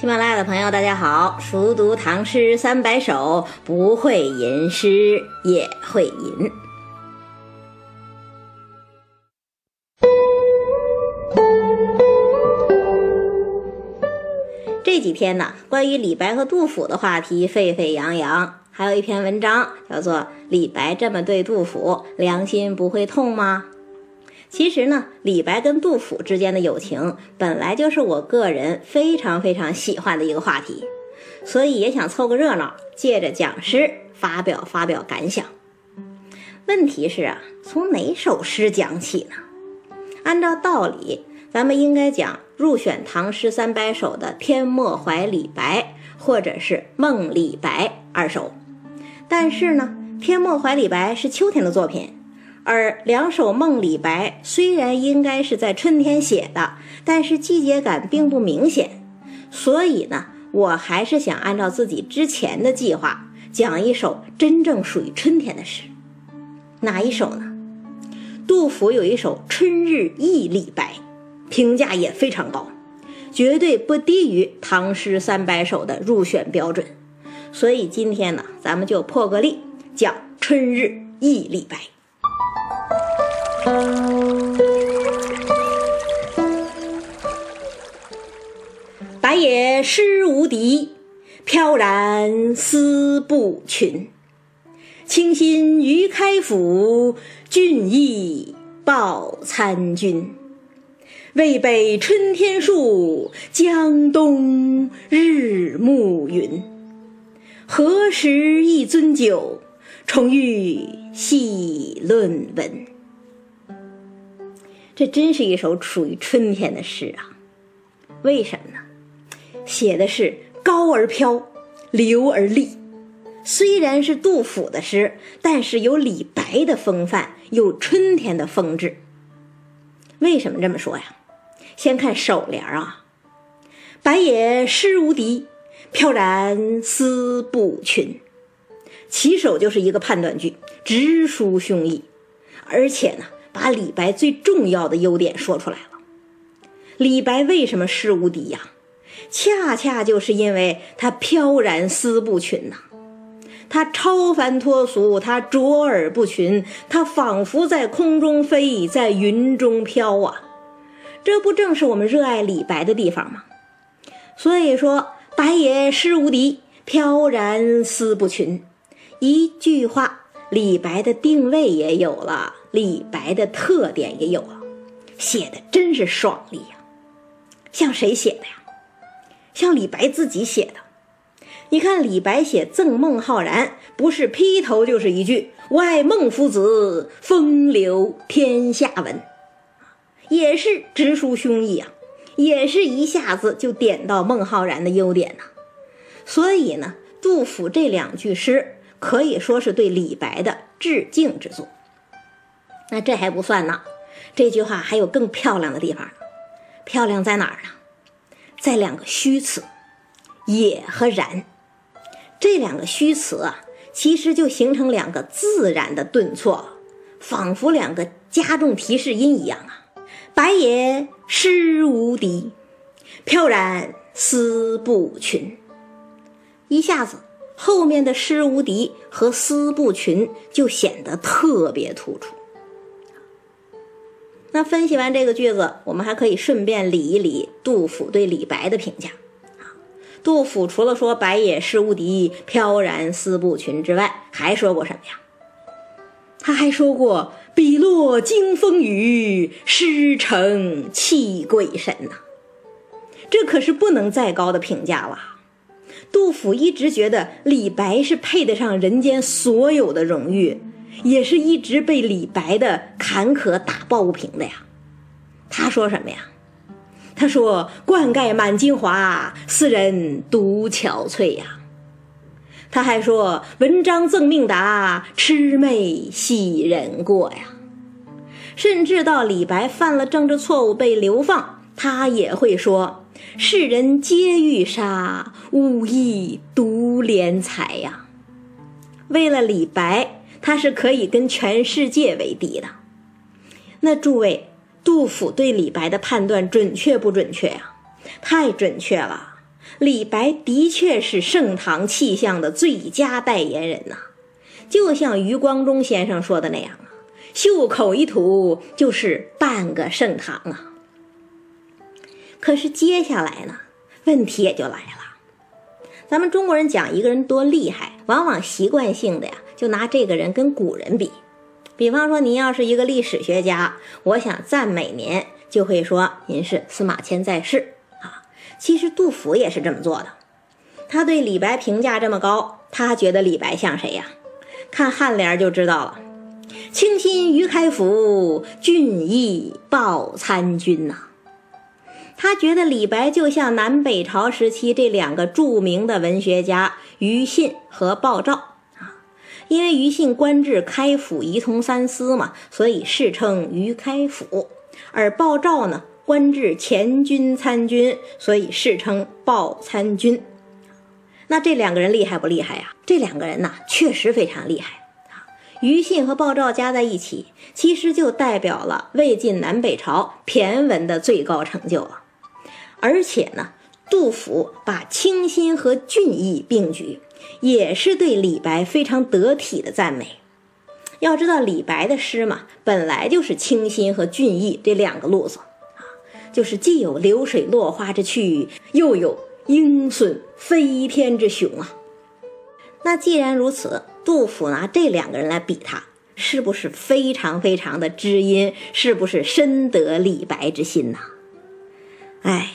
喜马拉雅的朋友，大家好！熟读唐诗三百首，不会吟诗也会吟。这几天呢，关于李白和杜甫的话题沸沸扬扬，还有一篇文章叫做《李白这么对杜甫，良心不会痛吗》。其实呢，李白跟杜甫之间的友情本来就是我个人非常非常喜欢的一个话题，所以也想凑个热闹，借着讲诗发表发表感想。问题是啊，从哪首诗讲起呢？按照道理，咱们应该讲入选唐诗三百首的《天末怀李白》或者是《梦李白》二首，但是呢，《天末怀李白》是秋天的作品。而两首《梦李白》虽然应该是在春天写的，但是季节感并不明显，所以呢，我还是想按照自己之前的计划讲一首真正属于春天的诗。哪一首呢？杜甫有一首《春日忆李白》，评价也非常高，绝对不低于唐诗三百首的入选标准。所以今天呢，咱们就破个例，讲《春日忆李白》。白也诗无敌，飘然思不群。清新于开府，俊逸报参军。渭北春天树，江东日暮云。何时一樽酒，重遇戏论文。这真是一首属于春天的诗啊！为什么呢？写的是高而飘，流而立。虽然是杜甫的诗，但是有李白的风范，有春天的风致。为什么这么说呀？先看首联啊：“白也诗无敌，飘然思不群。”起首就是一个判断句，直抒胸臆，而且呢。把李白最重要的优点说出来了。李白为什么诗无敌呀？恰恰就是因为他飘然思不群呐，他超凡脱俗，他卓尔不群，他仿佛在空中飞，在云中飘啊！这不正是我们热爱李白的地方吗？所以说，白也诗无敌，飘然思不群，一句话，李白的定位也有了。李白的特点也有了，写的真是爽利呀！像谁写的呀？像李白自己写的。你看李白写赠孟浩然，不是劈头就是一句“我爱孟夫子，风流天下闻”，也是直抒胸臆啊，也是一下子就点到孟浩然的优点呐。所以呢，杜甫这两句诗可以说是对李白的致敬之作。那这还不算呢，这句话还有更漂亮的地方。漂亮在哪儿呢？在两个虚词“也”和“然”。这两个虚词啊，其实就形成两个自然的顿挫，仿佛两个加重提示音一样啊。白也诗无敌，飘然思不群。一下子，后面的诗无敌和思不群就显得特别突出。那分析完这个句子，我们还可以顺便理一理杜甫对李白的评价。杜甫除了说“白也诗无敌，飘然思不群”之外，还说过什么呀？他还说过“笔落惊风雨，诗成泣鬼神”呐。这可是不能再高的评价了。杜甫一直觉得李白是配得上人间所有的荣誉。也是一直被李白的坎坷打抱不平的呀。他说什么呀？他说：“冠盖满京华，斯人独憔悴呀。”他还说：“文章赠命达，魑魅喜人过呀。”甚至到李白犯了政治错误被流放，他也会说：“世人皆欲杀，吾亦独怜才呀。”为了李白。他是可以跟全世界为敌的。那诸位，杜甫对李白的判断准确不准确呀？太准确了。李白的确是盛唐气象的最佳代言人呐，就像余光中先生说的那样啊，袖口一吐就是半个盛唐啊。可是接下来呢，问题也就来了。咱们中国人讲一个人多厉害，往往习惯性的呀，就拿这个人跟古人比。比方说，您要是一个历史学家，我想赞美您，就会说您是司马迁在世啊。其实杜甫也是这么做的，他对李白评价这么高，他觉得李白像谁呀？看颔联就知道了：“清心于开府，俊逸报参军”呐。他觉得李白就像南北朝时期这两个著名的文学家于信和鲍照啊，因为于信官至开府仪同三司嘛，所以世称于开府；而鲍照呢，官至前军参军，所以世称鲍参军。那这两个人厉害不厉害呀？这两个人呐，确实非常厉害啊。于信和鲍照加在一起，其实就代表了魏晋南北朝骈文的最高成就了。而且呢，杜甫把清新和俊逸并举，也是对李白非常得体的赞美。要知道，李白的诗嘛，本来就是清新和俊逸这两个路子啊，就是既有流水落花之趣，又有鹰隼飞天之雄啊。那既然如此，杜甫拿这两个人来比他，是不是非常非常的知音？是不是深得李白之心呐？哎。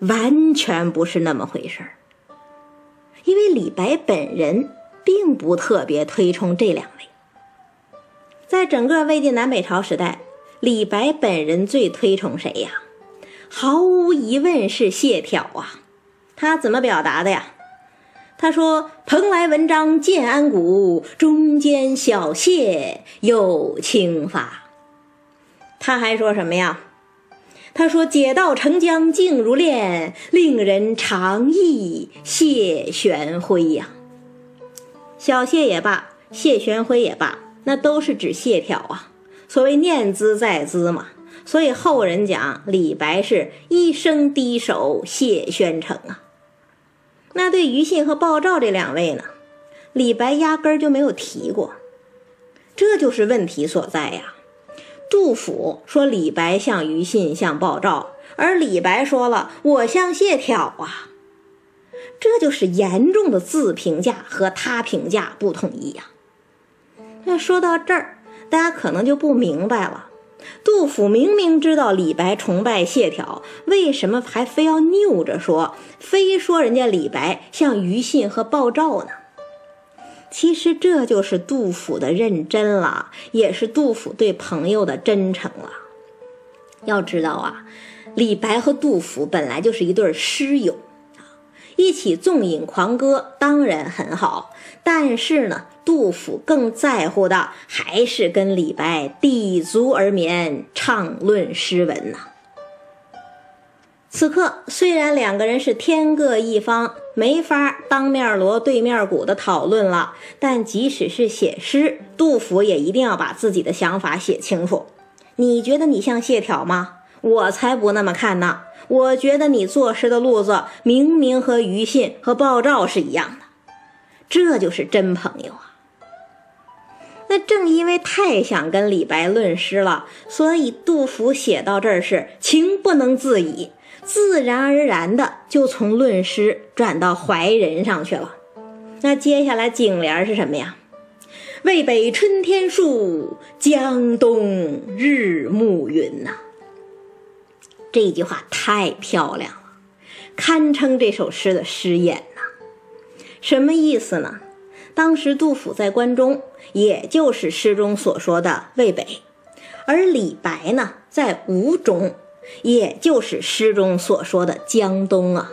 完全不是那么回事儿，因为李白本人并不特别推崇这两位。在整个魏晋南北朝时代，李白本人最推崇谁呀？毫无疑问是谢朓啊。他怎么表达的呀？他说：“蓬莱文章建安骨，中间小谢有清发。”他还说什么呀？他说：“解道澄江静如练，令人长忆谢玄辉呀。小谢也罢，谢玄辉也罢，那都是指谢朓啊。所谓念兹在兹嘛。所以后人讲李白是一生低首谢宣城啊。那对于信和鲍照这两位呢，李白压根儿就没有提过，这就是问题所在呀。”杜甫说李白像于信，像鲍照，而李白说了我像谢朓啊，这就是严重的自评价和他评价不统一呀。那说到这儿，大家可能就不明白了，杜甫明明知道李白崇拜谢朓，为什么还非要拗着说，非说人家李白像于信和鲍照呢？其实这就是杜甫的认真了，也是杜甫对朋友的真诚了。要知道啊，李白和杜甫本来就是一对诗友啊，一起纵饮狂歌当然很好。但是呢，杜甫更在乎的还是跟李白抵足而眠，畅论诗文呐。此刻虽然两个人是天各一方，没法当面锣对面鼓的讨论了，但即使是写诗，杜甫也一定要把自己的想法写清楚。你觉得你像谢朓吗？我才不那么看呢。我觉得你作诗的路子明明和于信和鲍照是一样的，这就是真朋友啊。那正因为太想跟李白论诗了，所以杜甫写到这儿是情不能自已。自然而然的就从论诗转到怀人上去了。那接下来颈联是什么呀？渭北春天树，江东日暮云呐。这句话太漂亮了，堪称这首诗的诗眼呐。什么意思呢？当时杜甫在关中，也就是诗中所说的渭北，而李白呢，在吴中。也就是诗中所说的江东啊，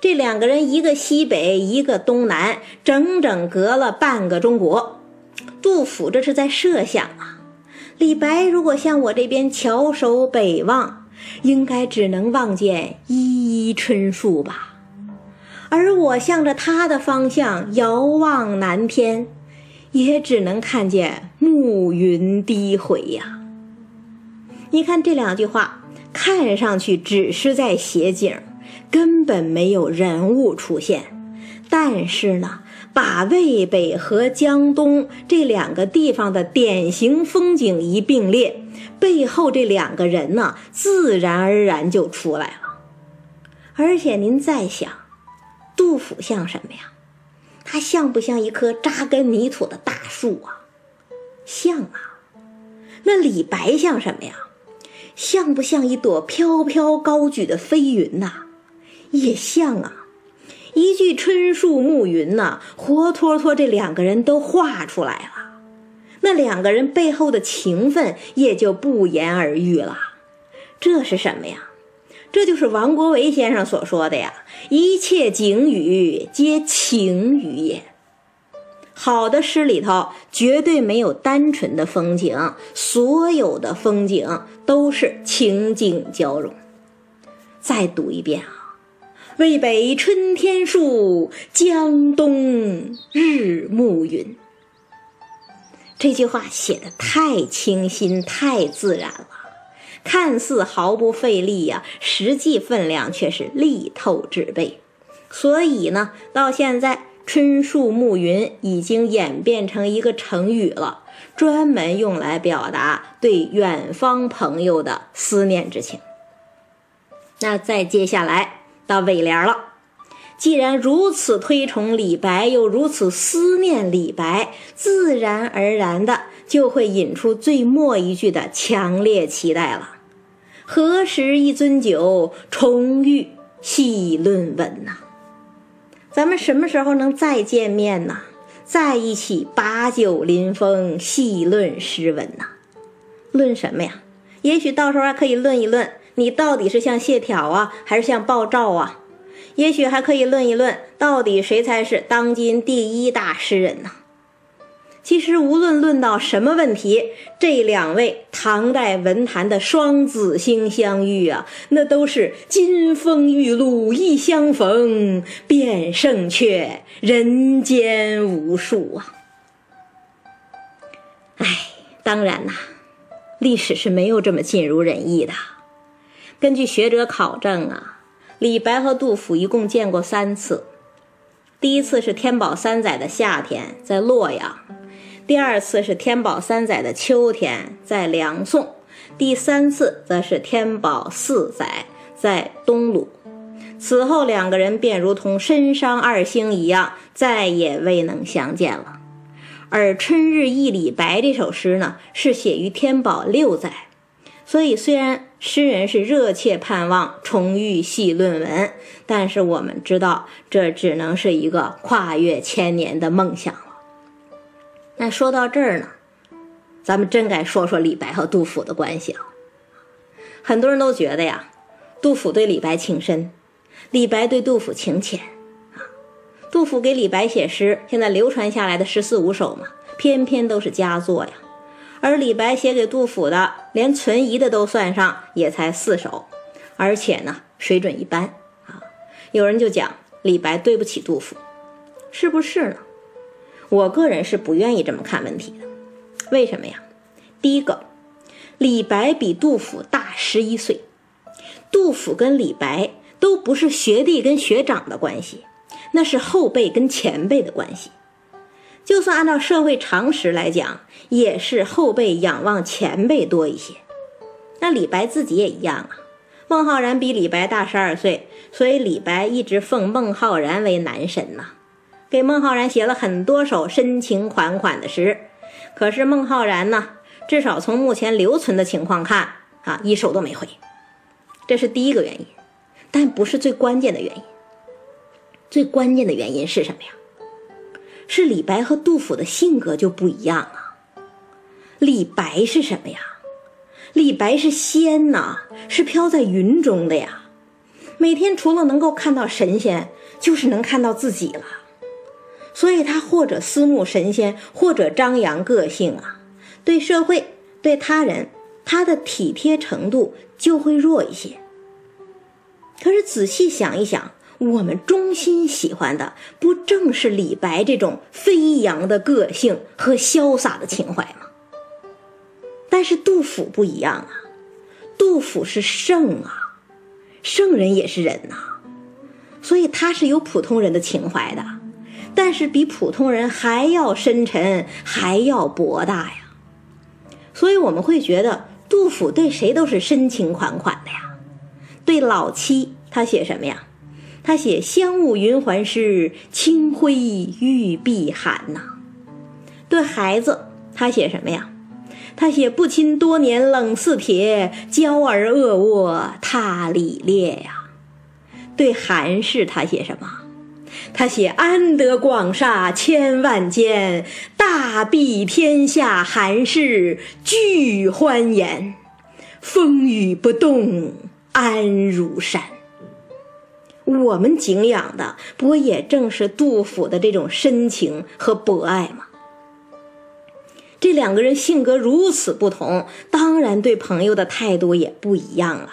这两个人一个西北，一个东南，整整隔了半个中国。杜甫这是在设想啊，李白如果向我这边翘首北望，应该只能望见依依春树吧，而我向着他的方向遥望南天，也只能看见暮云低回呀。你看这两句话。看上去只是在写景，根本没有人物出现。但是呢，把渭北和江东这两个地方的典型风景一并列，背后这两个人呢，自然而然就出来了。而且您再想，杜甫像什么呀？他像不像一棵扎根泥土的大树啊？像啊。那李白像什么呀？像不像一朵飘飘高举的飞云呐？也像啊。一句春树暮云呐，活脱脱这两个人都画出来了，那两个人背后的情分也就不言而喻了。这是什么呀？这就是王国维先生所说的呀：“一切景语皆情语也。”好的诗里头绝对没有单纯的风景，所有的风景都是情景交融。再读一遍啊。渭北春天树，江东日暮云。这句话写的太清新、太自然了，看似毫不费力呀，实际分量却是力透纸背。所以呢，到现在“春树暮云”已经演变成一个成语了，专门用来表达对远方朋友的思念之情。那再接下来。到尾联了，既然如此推崇李白，又如此思念李白，自然而然的就会引出最末一句的强烈期待了。何时一樽酒，重遇细论文呐？咱们什么时候能再见面呢？在一起把酒临风，细论诗文呐？论什么呀？也许到时候还可以论一论。你到底是像谢朓啊，还是像鲍照啊？也许还可以论一论，到底谁才是当今第一大诗人呢？其实无论论到什么问题，这两位唐代文坛的双子星相遇啊，那都是金风玉露一相逢，便胜却人间无数啊！哎，当然呐，历史是没有这么尽如人意的。根据学者考证啊，李白和杜甫一共见过三次。第一次是天宝三载的夏天，在洛阳；第二次是天宝三载的秋天，在梁宋；第三次则是天宝四载，在东鲁。此后两个人便如同身伤二星一样，再也未能相见了。而《春日忆李白》这首诗呢，是写于天宝六载，所以虽然。诗人是热切盼望重遇系论文，但是我们知道，这只能是一个跨越千年的梦想。那说到这儿呢，咱们真该说说李白和杜甫的关系了。很多人都觉得呀，杜甫对李白情深，李白对杜甫情浅啊。杜甫给李白写诗，现在流传下来的十四五首嘛，偏偏都是佳作呀。而李白写给杜甫的，连存疑的都算上，也才四首，而且呢，水准一般啊。有人就讲李白对不起杜甫，是不是呢？我个人是不愿意这么看问题的。为什么呀？第一个，李白比杜甫大十一岁，杜甫跟李白都不是学弟跟学长的关系，那是后辈跟前辈的关系。就算按照社会常识来讲，也是后辈仰望前辈多一些。那李白自己也一样啊。孟浩然比李白大十二岁，所以李白一直奉孟浩然为男神呐，给孟浩然写了很多首深情款款的诗。可是孟浩然呢，至少从目前留存的情况看啊，一首都没回。这是第一个原因，但不是最关键的原因。最关键的原因是什么呀？是李白和杜甫的性格就不一样啊。李白是什么呀？李白是仙呐，是飘在云中的呀。每天除了能够看到神仙，就是能看到自己了。所以他或者思慕神仙，或者张扬个性啊。对社会、对他人，他的体贴程度就会弱一些。可是仔细想一想。我们衷心喜欢的，不正是李白这种飞扬的个性和潇洒的情怀吗？但是杜甫不一样啊，杜甫是圣啊，圣人也是人呐，所以他是有普通人的情怀的，但是比普通人还要深沉，还要博大呀。所以我们会觉得杜甫对谁都是深情款款的呀。对老妻，他写什么呀？他写“香雾云鬟湿，清辉玉臂寒”呐。对孩子，他写什么呀？他写“不亲多年冷似铁，娇儿恶卧踏里裂”呀。对韩氏，他写什么？他写“安得广厦千万间，大庇天下寒士俱欢颜，风雨不动安如山”。我们敬仰的，不也正是杜甫的这种深情和博爱吗？这两个人性格如此不同，当然对朋友的态度也不一样了。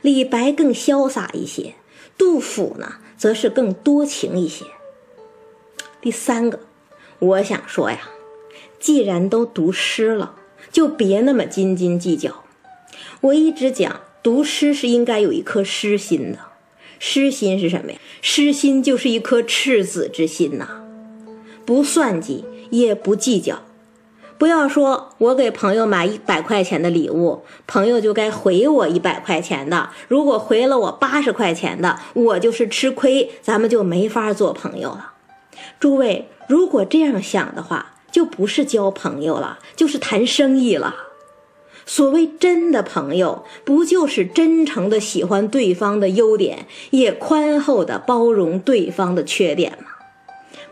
李白更潇洒一些，杜甫呢，则是更多情一些。第三个，我想说呀，既然都读诗了，就别那么斤斤计较。我一直讲，读诗是应该有一颗诗心的。诗心是什么呀？诗心就是一颗赤子之心呐，不算计，也不计较。不要说我给朋友买一百块钱的礼物，朋友就该回我一百块钱的。如果回了我八十块钱的，我就是吃亏，咱们就没法做朋友了。诸位，如果这样想的话，就不是交朋友了，就是谈生意了。所谓真的朋友，不就是真诚的喜欢对方的优点，也宽厚的包容对方的缺点吗？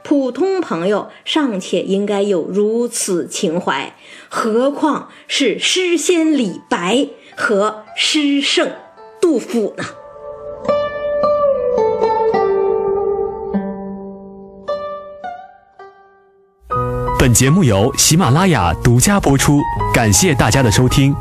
普通朋友尚且应该有如此情怀，何况是诗仙李白和诗圣杜甫呢？本节目由喜马拉雅独家播出，感谢大家的收听。